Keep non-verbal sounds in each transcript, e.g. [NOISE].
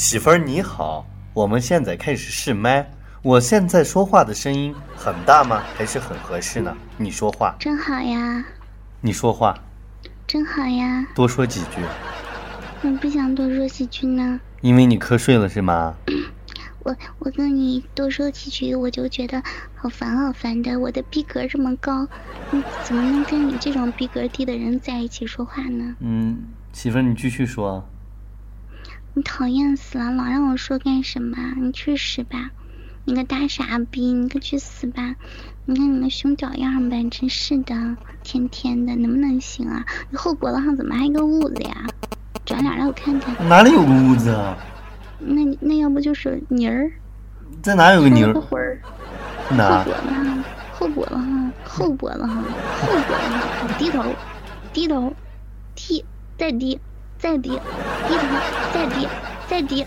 媳妇儿你好，我们现在开始试麦。我现在说话的声音很大吗？还是很合适呢？你说话，真好呀，你说话，真好呀。多说几句，我不想多说几句呢。因为你瞌睡了是吗？[COUGHS] 我我跟你多说几句，我就觉得好烦好烦的。我的逼格这么高，你怎么能跟你这种逼格低的人在一起说话呢？嗯，媳妇儿你继续说。你讨厌死了，老让我说干什么？你去死吧！你个大傻逼，你快去死吧！你看你那熊屌样呗，真是的，天天的，能不能行啊？你后脖子上怎么还有个痦子呀？转脸让我看看。哪里有个痦子啊？那那要不就是泥儿？在哪有个泥儿？个灰儿。哪？后脖子上，后脖子上，后脖子上，低头，低头，低，再低，再低，低头，再低，再低。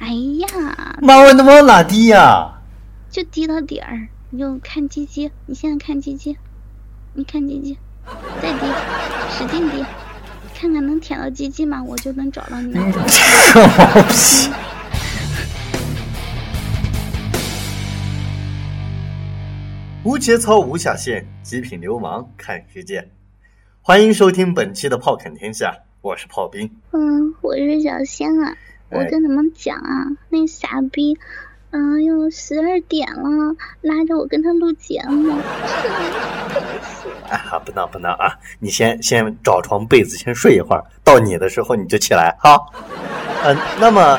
哎呀，妈，我能往哪低呀？就低到底儿，你就看鸡鸡。你现在看鸡鸡，你看鸡鸡，再低，使劲低，看看能舔到鸡鸡吗？我就能找到你。这毛皮！[LAUGHS] 无节操无下限，极品流氓看世界。欢迎收听本期的炮侃天下，我是炮兵。嗯，我是小仙啊。我跟你们讲啊，那傻逼，嗯，又十二点了，拉着我跟他录节目。[LAUGHS] 啊，不闹不闹啊！你先先找床被子先睡一会儿，到你的时候你就起来哈。嗯，那么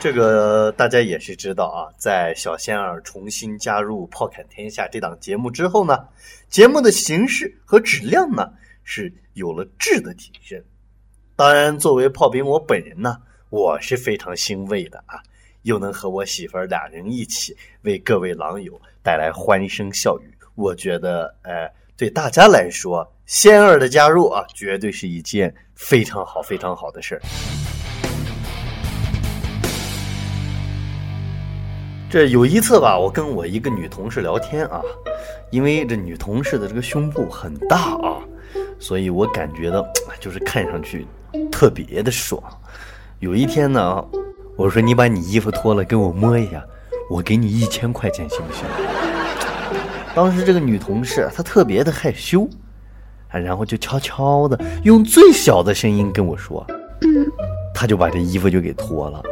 这个大家也是知道啊，在小仙儿重新加入《炮砍天下》这档节目之后呢，节目的形式和质量呢是有了质的提升。当然，作为炮兵我本人呢。我是非常欣慰的啊，又能和我媳妇儿俩人一起为各位狼友带来欢声笑语。我觉得，呃，对大家来说，仙儿的加入啊，绝对是一件非常好、非常好的事儿。这有一次吧，我跟我一个女同事聊天啊，因为这女同事的这个胸部很大啊，所以我感觉到 [TSK] 就是看上去特别的爽。有一天呢，我说你把你衣服脱了给我摸一下，我给你一千块钱行不行？[TSK] 当时这个女同事她特别的害羞，啊，然后就悄悄的用最小的声音跟我说，她就把这衣服就给脱了。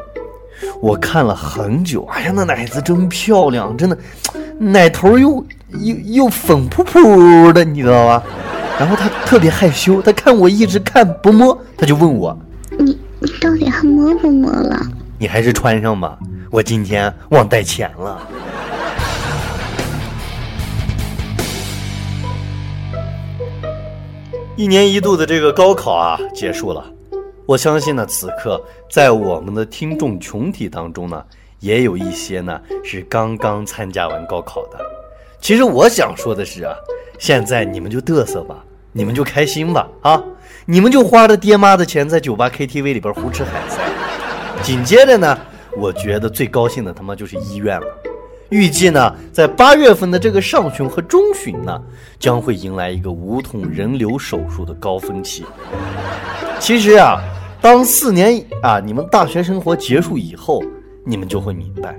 我看了很久，哎呀，那奶子真漂亮，真的，[TSK] 奶头又又又粉扑扑的，你知道吧？然后他特别害羞，他看我一直看不摸，他就问我。你你到底还摸不摸了？你还是穿上吧，我今天忘带钱了。一年一度的这个高考啊，结束了。我相信呢，此刻在我们的听众群体当中呢，也有一些呢是刚刚参加完高考的。其实我想说的是啊，现在你们就嘚瑟吧，你们就开心吧，啊。你们就花着爹妈的钱在酒吧 KTV 里边胡吃海塞，紧接着呢，我觉得最高兴的他妈就是医院了。预计呢，在八月份的这个上旬和中旬呢，将会迎来一个无痛人流手术的高峰期。其实啊，当四年啊你们大学生活结束以后，你们就会明白，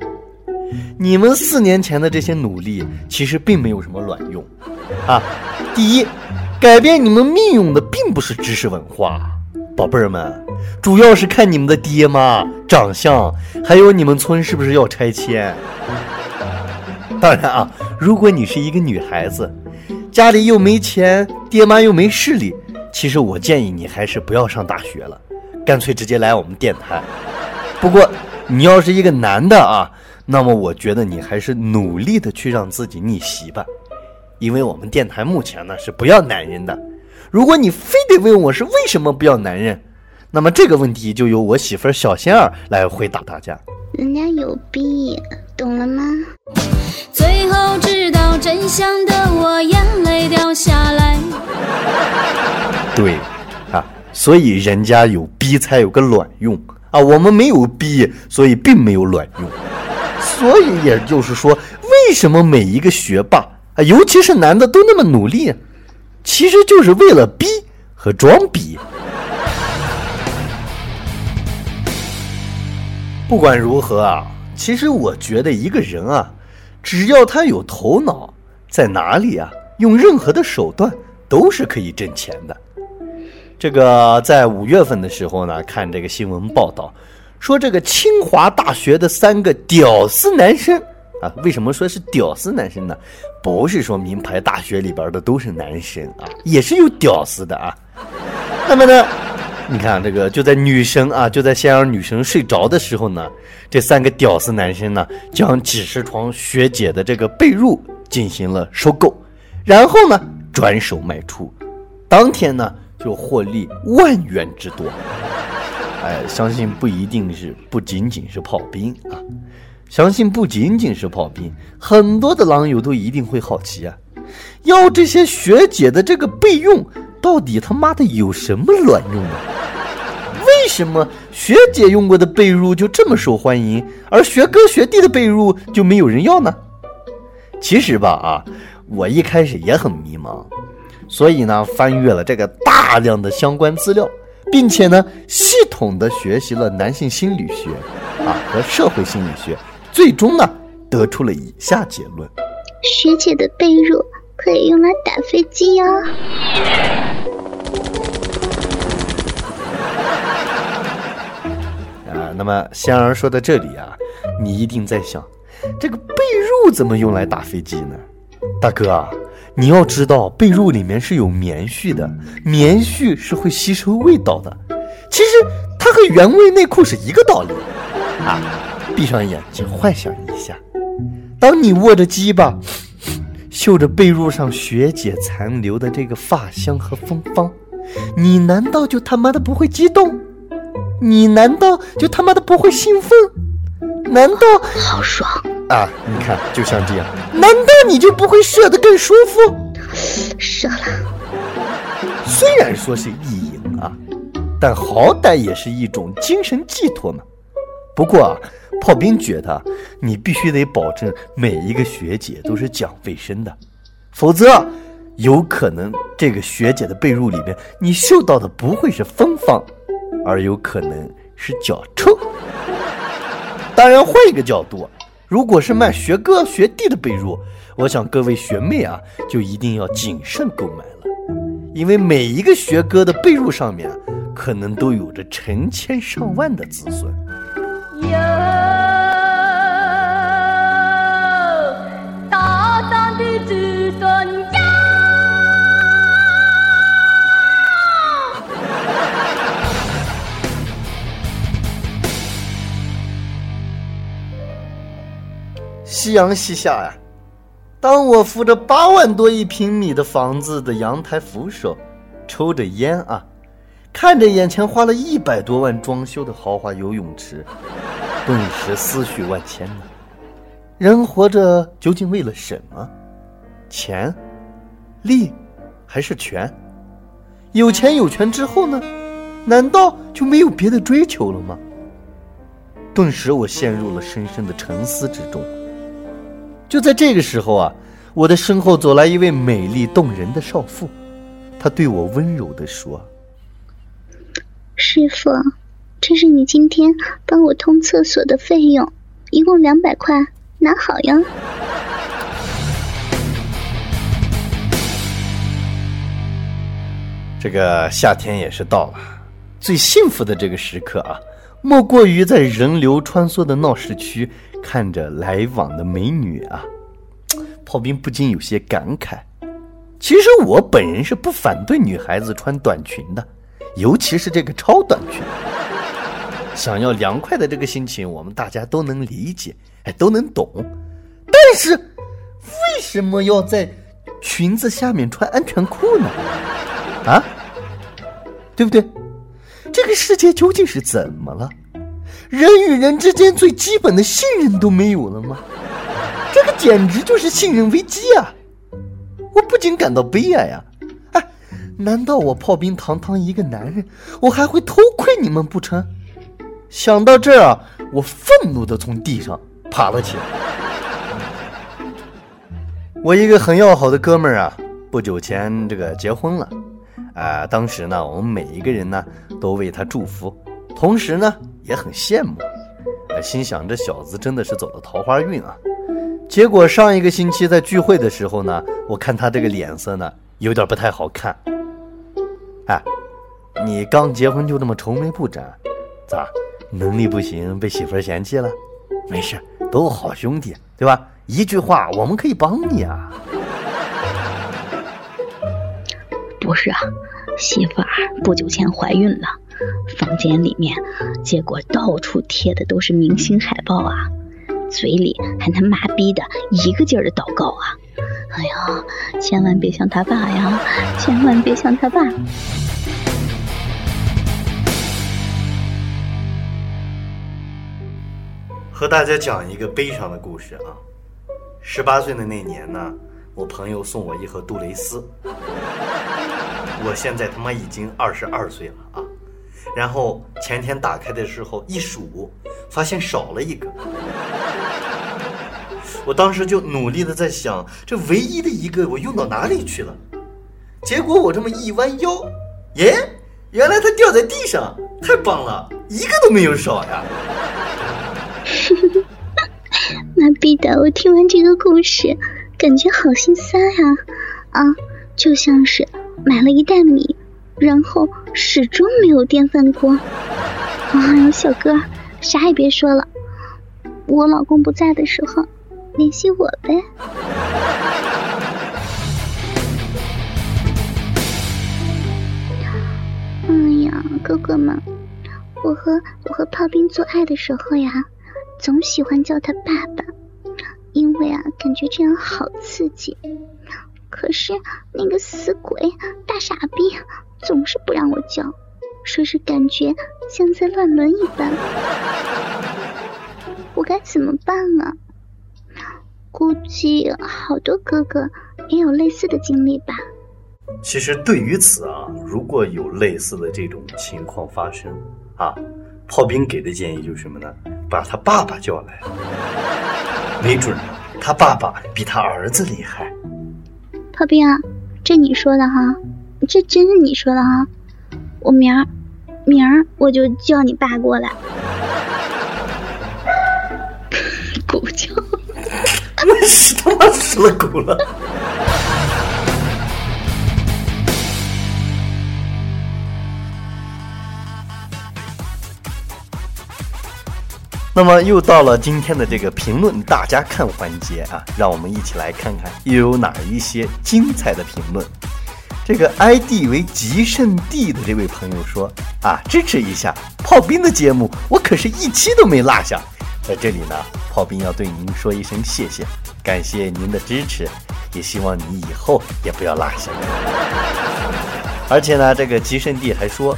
你们四年前的这些努力其实并没有什么卵用啊。第一。改变你们命运的并不是知识文化，宝贝儿们，主要是看你们的爹妈长相，还有你们村是不是要拆迁。当然啊，如果你是一个女孩子，家里又没钱，爹妈又没势力，其实我建议你还是不要上大学了，干脆直接来我们电台。不过你要是一个男的啊，那么我觉得你还是努力的去让自己逆袭吧。因为我们电台目前呢是不要男人的，如果你非得问我是为什么不要男人，那么这个问题就由我媳妇儿小仙儿来回答大家。人家有逼，懂了吗？最后知道真相的我眼泪掉下来。对，啊，所以人家有逼才有个卵用啊，我们没有逼，所以并没有卵用。所以也就是说，为什么每一个学霸？啊，尤其是男的都那么努力，其实就是为了逼和装逼。不管如何啊，其实我觉得一个人啊，只要他有头脑，在哪里啊，用任何的手段都是可以挣钱的。这个在五月份的时候呢，看这个新闻报道，说这个清华大学的三个屌丝男生啊，为什么说是屌丝男生呢？不是说名牌大学里边的都是男生啊，也是有屌丝的啊。那么呢，你看这个就在女生啊，就在先让女生睡着的时候呢，这三个屌丝男生呢，将几十床学姐的这个被褥进行了收购，然后呢转手卖出，当天呢就获利万元之多。哎，相信不一定是不仅仅是炮兵啊，相信不仅仅是炮兵，很多的狼友都一定会好奇啊，要这些学姐的这个备用。到底他妈的有什么卵用啊？为什么学姐用过的被褥就这么受欢迎，而学哥学弟的被褥就没有人要呢？其实吧，啊，我一开始也很迷茫，所以呢，翻阅了这个大量的相关资料，并且呢，系统的学习了男性心理学啊和社会心理学，最终呢，得出了以下结论：学姐的被褥。可以用来打飞机哟！[LAUGHS] 啊，那么仙儿说到这里啊，你一定在想，这个被褥怎么用来打飞机呢？大哥啊，你要知道，被褥里面是有棉絮的，棉絮是会吸收味道的。其实它和原味内裤是一个道理啊！闭上眼睛，幻想一下，当你握着鸡巴。嗅着被褥上学姐残留的这个发香和芬芳，你难道就他妈的不会激动？你难道就他妈的不会兴奋？难道好爽啊？你看，就像这样，难道你就不会射得更舒服？射了。虽然说是意淫啊，但好歹也是一种精神寄托嘛。不过啊。炮兵觉得，你必须得保证每一个学姐都是讲卫生的，否则有可能这个学姐的被褥里面你嗅到的不会是芬芳，而有可能是脚臭。当然，换一个角度，如果是卖学哥学弟的被褥，我想各位学妹啊，就一定要谨慎购买了，因为每一个学哥的被褥上面，可能都有着成千上万的子孙。夕阳西下呀，当我扶着八万多一平米的房子的阳台扶手，抽着烟啊，看着眼前花了一百多万装修的豪华游泳池，顿时思绪万千呢。人活着究竟为了什么？钱、利，还是权？有钱有权之后呢？难道就没有别的追求了吗？顿时我陷入了深深的沉思之中。就在这个时候啊，我的身后走来一位美丽动人的少妇，她对我温柔地说：“师傅，这是你今天帮我通厕所的费用，一共两百块，拿好呀。”这个夏天也是到了，最幸福的这个时刻啊，莫过于在人流穿梭的闹市区。看着来往的美女啊，[TSK] 炮兵不禁有些感慨。其实我本人是不反对女孩子穿短裙的，尤其是这个超短裙。[LAUGHS] 想要凉快的这个心情，我们大家都能理解，哎，都能懂。但是为什么要在裙子下面穿安全裤呢？啊，对不对？世界究竟是怎么了？人与人之间最基本的信任都没有了吗？这个简直就是信任危机啊！我不仅感到悲哀啊！哎，难道我炮兵堂堂一个男人，我还会偷窥你们不成？想到这儿啊，我愤怒的从地上爬了起来。我一个很要好的哥们儿啊，不久前这个结婚了，啊，当时呢，我们每一个人呢都为他祝福。同时呢，也很羡慕，心想这小子真的是走了桃花运啊。结果上一个星期在聚会的时候呢，我看他这个脸色呢有点不太好看。哎，你刚结婚就这么愁眉不展，咋能力不行被媳妇嫌弃了？没事，都好兄弟，对吧？一句话我们可以帮你啊。不是啊，媳妇儿不久前怀孕了，房间里面结果到处贴的都是明星海报啊，嘴里还他妈逼的一个劲儿的祷告啊！哎呀，千万别像他爸呀，千万别像他爸。和大家讲一个悲伤的故事啊，十八岁的那年呢，我朋友送我一盒杜蕾斯。我现在他妈已经二十二岁了啊，然后前天打开的时候一数，发现少了一个。我当时就努力的在想，这唯一的一个我用到哪里去了？结果我这么一弯腰，耶，原来它掉在地上，太棒了，一个都没有少呀！妈逼的，我听完这个故事，感觉好心塞呀，啊，就像是。买了一袋米，然后始终没有电饭锅。哎呦，小哥，啥也别说了，我老公不在的时候联系我呗。哎呀，哥哥们，我和我和炮兵做爱的时候呀，总喜欢叫他爸爸，因为啊，感觉这样好刺激。可是那个死鬼大傻逼总是不让我叫，说是感觉像在乱伦一般，我该怎么办啊？估计好多哥哥也有类似的经历吧。其实对于此啊，如果有类似的这种情况发生啊，炮兵给的建议就是什么呢？把他爸爸叫来，没准他爸爸比他儿子厉害。炮兵啊，这你说的哈，这真是你说的哈，我明儿明儿我就叫你爸过来。[LAUGHS] 狗叫，那是他妈死了狗了。那么又到了今天的这个评论大家看环节啊，让我们一起来看看又有哪一些精彩的评论。这个 ID 为极圣地的这位朋友说啊，支持一下炮兵的节目，我可是一期都没落下。在这里呢，炮兵要对您说一声谢谢，感谢您的支持，也希望你以后也不要落下。而且呢，这个极圣地还说，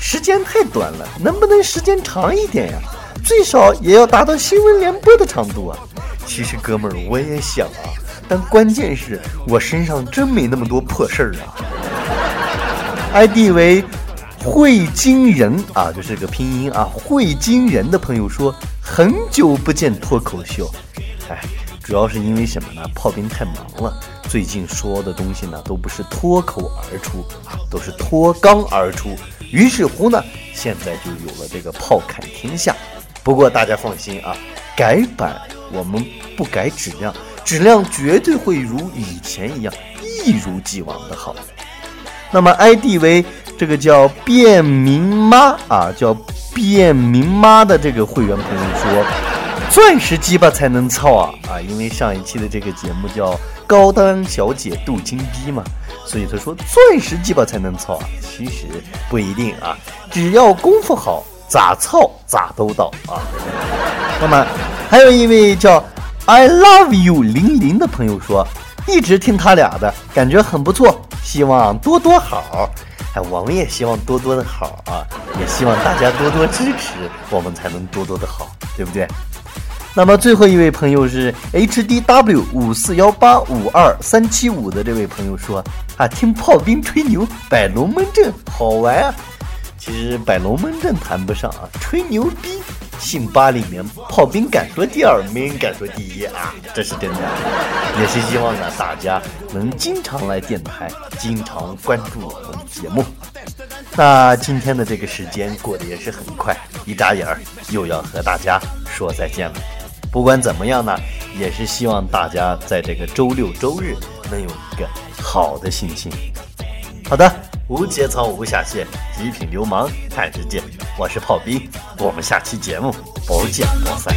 时间太短了，能不能时间长一点呀？最少也要达到新闻联播的长度啊！其实哥们儿我也想啊，但关键是我身上真没那么多破事儿啊。[LAUGHS] ID 为会惊人啊，就是个拼音啊，会惊人的朋友说很久不见脱口秀，哎，主要是因为什么呢？炮兵太忙了，最近说的东西呢都不是脱口而出啊，都是脱肛而出。于是乎呢，现在就有了这个炮侃天下。不过大家放心啊，改版我们不改质量，质量绝对会如以前一样一如既往的好。那么 ID 为这个叫便民妈啊，叫便民妈的这个会员朋友说，钻石鸡巴才能操啊啊！因为上一期的这个节目叫高端小姐镀金逼嘛，所以他说钻石鸡巴才能操啊。其实不一定啊，只要功夫好。咋操咋都到啊！那么还有一位叫 I love you 零零的朋友说，一直听他俩的感觉很不错，希望多多好。哎，我们也希望多多的好啊，也希望大家多多支持，我们才能多多的好，对不对？那么最后一位朋友是 H D W 五四幺八五二三七五的这位朋友说啊，听炮兵吹牛摆龙门阵好玩啊！其实摆龙门阵谈不上啊，吹牛逼，信八里面炮兵敢说第二，没人敢说第一啊，这是真的。也是希望呢，大家能经常来电台，经常关注我们节目。那今天的这个时间过得也是很快，一眨眼儿又要和大家说再见了。不管怎么样呢，也是希望大家在这个周六周日能有一个好的心情。好的，无节操无下限，极品流氓看世界，我是炮兵，我们下期节目不见不散。